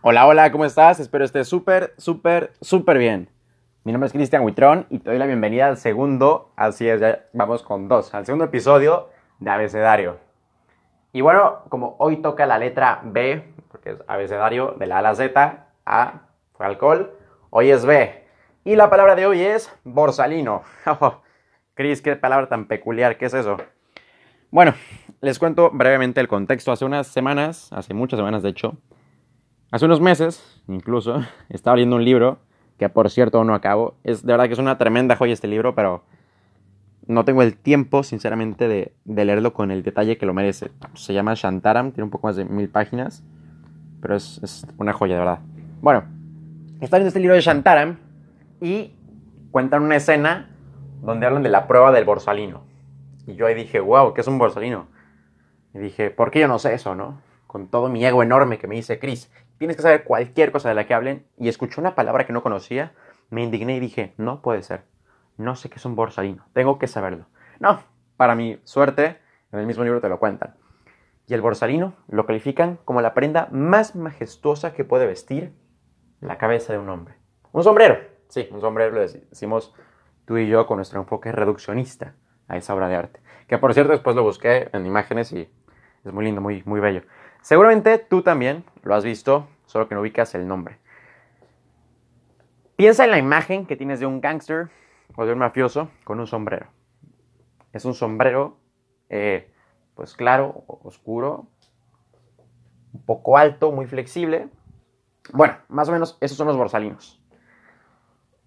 Hola, hola, ¿cómo estás? Espero estés súper, súper, súper bien. Mi nombre es Cristian Huitrón y te doy la bienvenida al segundo, así es, ya vamos con dos, al segundo episodio de Abecedario. Y bueno, como hoy toca la letra B, porque es abecedario de la A a la Z, A fue alcohol, hoy es B. Y la palabra de hoy es borsalino. Oh, Cris, qué palabra tan peculiar, ¿qué es eso? Bueno, les cuento brevemente el contexto. Hace unas semanas, hace muchas semanas de hecho, hace unos meses incluso, estaba leyendo un libro que por cierto no acabo. Es de verdad que es una tremenda joya este libro, pero no tengo el tiempo, sinceramente, de, leerlo con el detalle que lo merece. Se llama Shantaram, tiene un poco más de mil páginas, pero es, una joya, de verdad. Bueno, está en este libro de Shantaram y cuentan una escena donde hablan de la prueba del borsalino. Y yo ahí dije, wow, ¿qué es un borsalino? Y dije, ¿por qué yo no sé eso, no? Con todo mi ego enorme que me dice, Chris, tienes que saber cualquier cosa de la que hablen. Y escuché una palabra que no conocía, me indigné y dije, no puede ser. No sé qué es un borsalino, tengo que saberlo. No, para mi suerte, en el mismo libro te lo cuentan. Y el borsalino lo califican como la prenda más majestuosa que puede vestir la cabeza de un hombre. Un sombrero, sí, un sombrero lo decimos tú y yo con nuestro enfoque reduccionista a esa obra de arte. Que por cierto después lo busqué en imágenes y es muy lindo, muy, muy bello. Seguramente tú también lo has visto, solo que no ubicas el nombre. Piensa en la imagen que tienes de un gángster o de un mafioso con un sombrero. Es un sombrero, eh, pues claro, oscuro, un poco alto, muy flexible. Bueno, más o menos esos son los borsalinos.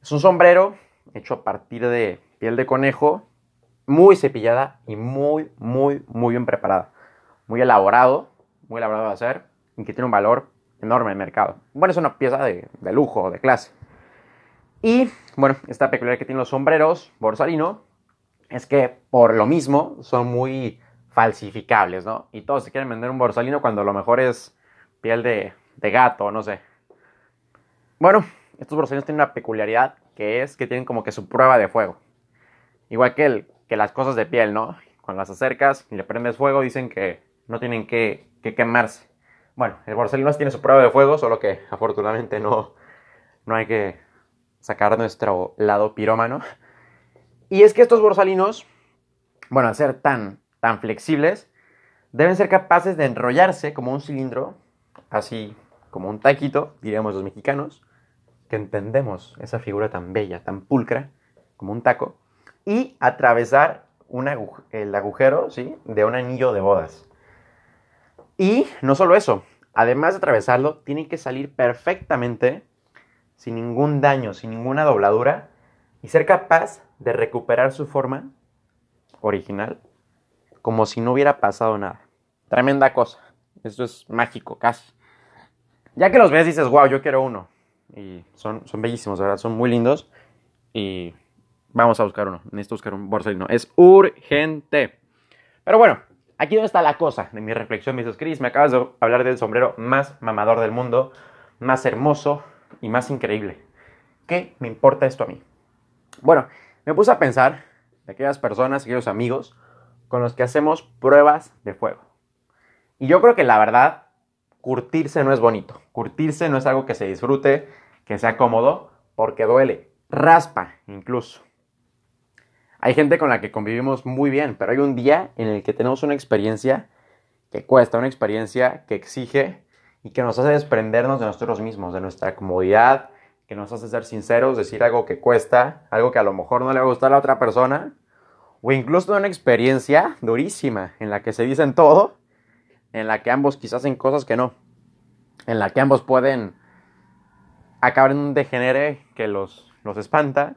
Es un sombrero hecho a partir de piel de conejo, muy cepillada y muy, muy, muy bien preparada. Muy elaborado, muy elaborado de hacer y que tiene un valor enorme mercado. Bueno, es una pieza de, lujo, de clase. Y bueno, esta peculiaridad que tienen los sombreros borsalino es que por lo mismo son muy falsificables, ¿no? Y todos se quieren vender un borsalino cuando lo mejor es piel de, de gato, no sé. Bueno, estos borsalinos tienen una peculiaridad que es que tienen como que su prueba de fuego. Igual que, el, que las cosas de piel, ¿no? Cuando las acercas y le prendes fuego, dicen que no tienen que, que quemarse. Bueno, el borsalino tiene su prueba de fuego, solo que afortunadamente no, no hay que sacar nuestro lado pirómano. Y es que estos borsalinos, bueno, al ser tan, tan flexibles, deben ser capaces de enrollarse como un cilindro, así como un taquito, diríamos los mexicanos, que entendemos esa figura tan bella, tan pulcra, como un taco, y atravesar un el agujero ¿sí? de un anillo de bodas. Y no solo eso, además de atravesarlo, tienen que salir perfectamente sin ningún daño, sin ninguna dobladura, y ser capaz de recuperar su forma original como si no hubiera pasado nada. Tremenda cosa. Esto es mágico, casi. Ya que los ves dices, wow, yo quiero uno. Y son, son bellísimos, ¿verdad? Son muy lindos. Y vamos a buscar uno. Necesito buscar un borsalino. Es urgente. Pero bueno, aquí donde está la cosa de mi reflexión. Me dices, Chris, me acabas de hablar del sombrero más mamador del mundo, más hermoso, y más increíble. ¿Qué me importa esto a mí? Bueno, me puse a pensar de aquellas personas, aquellos amigos con los que hacemos pruebas de fuego. Y yo creo que la verdad, curtirse no es bonito. Curtirse no es algo que se disfrute, que sea cómodo, porque duele, raspa incluso. Hay gente con la que convivimos muy bien, pero hay un día en el que tenemos una experiencia que cuesta, una experiencia que exige y que nos hace desprendernos de nosotros mismos, de nuestra comodidad, que nos hace ser sinceros, decir algo que cuesta, algo que a lo mejor no le va a gustar a la otra persona, o incluso una experiencia durísima en la que se dicen todo, en la que ambos quizás hacen cosas que no, en la que ambos pueden acabar en un degenere que los, los espanta,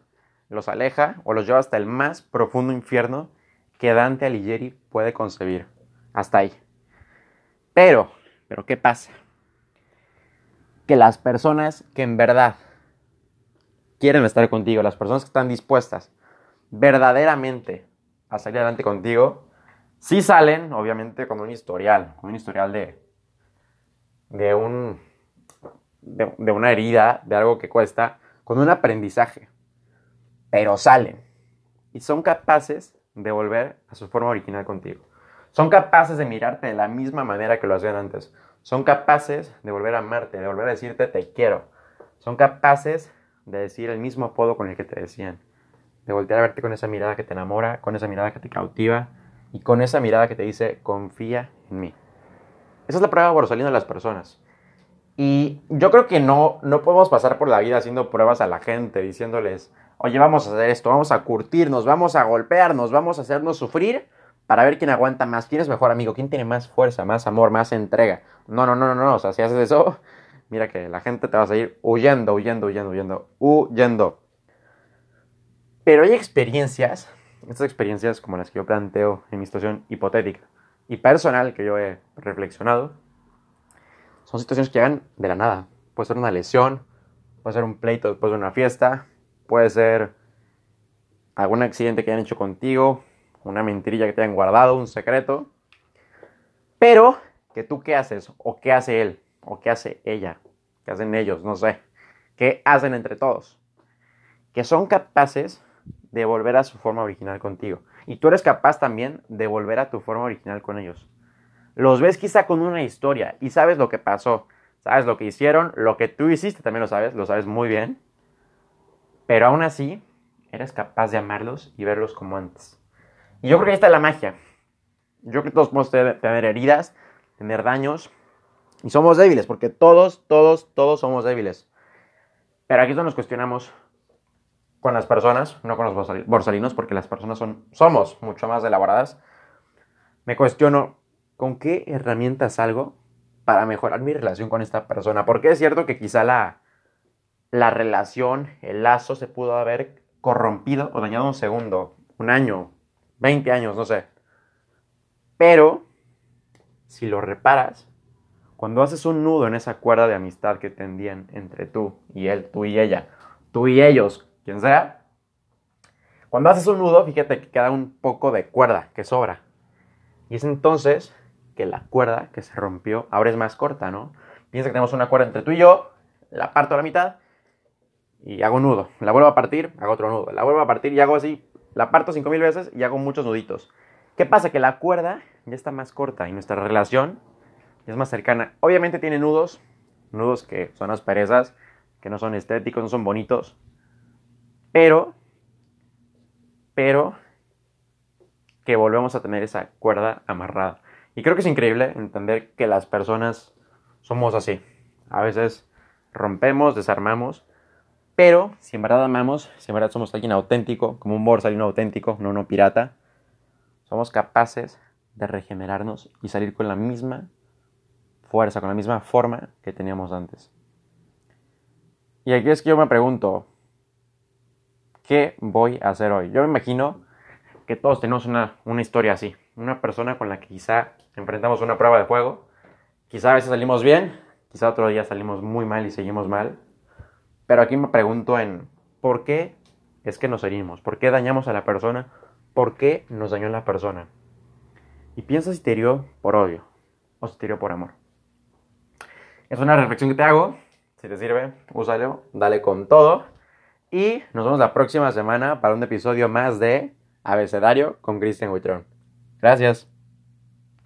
los aleja o los lleva hasta el más profundo infierno que Dante Alighieri puede concebir. Hasta ahí. Pero, pero ¿qué pasa? que las personas que en verdad quieren estar contigo, las personas que están dispuestas verdaderamente a salir adelante contigo, sí salen, obviamente, con un historial, con un historial de, de, un, de, de una herida, de algo que cuesta, con un aprendizaje, pero salen y son capaces de volver a su forma original contigo. Son capaces de mirarte de la misma manera que lo hacían antes. Son capaces de volver a amarte, de volver a decirte te quiero. Son capaces de decir el mismo apodo con el que te decían. De voltear a verte con esa mirada que te enamora, con esa mirada que te cautiva y con esa mirada que te dice confía en mí. Esa es la prueba borsalina de las personas. Y yo creo que no, no podemos pasar por la vida haciendo pruebas a la gente, diciéndoles, oye, vamos a hacer esto, vamos a curtirnos, vamos a golpearnos, vamos a hacernos sufrir para ver quién aguanta más, quién es mejor amigo, quién tiene más fuerza, más amor, más entrega. No, no, no, no, no, o sea, si haces eso, mira que la gente te va a seguir huyendo, huyendo, huyendo, huyendo, huyendo. Pero hay experiencias, estas experiencias como las que yo planteo en mi situación hipotética y personal que yo he reflexionado, son situaciones que llegan de la nada. Puede ser una lesión, puede ser un pleito después de una fiesta, puede ser algún accidente que hayan hecho contigo, una mentirilla que te hayan guardado, un secreto. Pero, que tú qué haces? ¿O qué hace él? ¿O qué hace ella? ¿Qué hacen ellos? No sé. ¿Qué hacen entre todos? Que son capaces de volver a su forma original contigo. Y tú eres capaz también de volver a tu forma original con ellos. Los ves quizá con una historia y sabes lo que pasó, sabes lo que hicieron, lo que tú hiciste también lo sabes, lo sabes muy bien. Pero aún así, eres capaz de amarlos y verlos como antes. Y yo creo que ahí está la magia. Yo creo que todos podemos tener heridas, tener daños. Y somos débiles, porque todos, todos, todos somos débiles. Pero aquí es donde nos cuestionamos con las personas, no con los borsalinos, porque las personas son, somos mucho más elaboradas. Me cuestiono, ¿con qué herramientas salgo para mejorar mi relación con esta persona? Porque es cierto que quizá la, la relación, el lazo se pudo haber corrompido o dañado un segundo, un año, 20 años, no sé. Pero, si lo reparas, cuando haces un nudo en esa cuerda de amistad que tendían entre tú y él, tú y ella, tú y ellos, quien sea, cuando haces un nudo, fíjate que queda un poco de cuerda que sobra. Y es entonces que la cuerda que se rompió ahora es más corta, ¿no? Piensa que tenemos una cuerda entre tú y yo, la parto a la mitad y hago nudo. La vuelvo a partir, hago otro nudo. La vuelvo a partir y hago así la parto 5000 veces y hago muchos nuditos. ¿Qué pasa? Que la cuerda ya está más corta y nuestra relación es más cercana. Obviamente tiene nudos, nudos que son asperezas, que no son estéticos, no son bonitos, pero, pero, que volvemos a tener esa cuerda amarrada. Y creo que es increíble entender que las personas somos así. A veces rompemos, desarmamos, pero si en verdad amamos, si en verdad somos alguien auténtico, como un borsalino auténtico, no uno pirata, somos capaces de regenerarnos y salir con la misma fuerza, con la misma forma que teníamos antes. Y aquí es que yo me pregunto, ¿qué voy a hacer hoy? Yo me imagino que todos tenemos una, una historia así, una persona con la que quizá enfrentamos una prueba de fuego, quizá a veces salimos bien, quizá otro día salimos muy mal y seguimos mal, pero aquí me pregunto en por qué es que nos herimos, por qué dañamos a la persona, por qué nos dañó la persona. Y piensa si te hirió por odio o si te hirió por amor. Es una reflexión que te hago. Si te sirve, úsalo, dale con todo. Y nos vemos la próxima semana para un episodio más de Abecedario con Christian Huitrón. Gracias.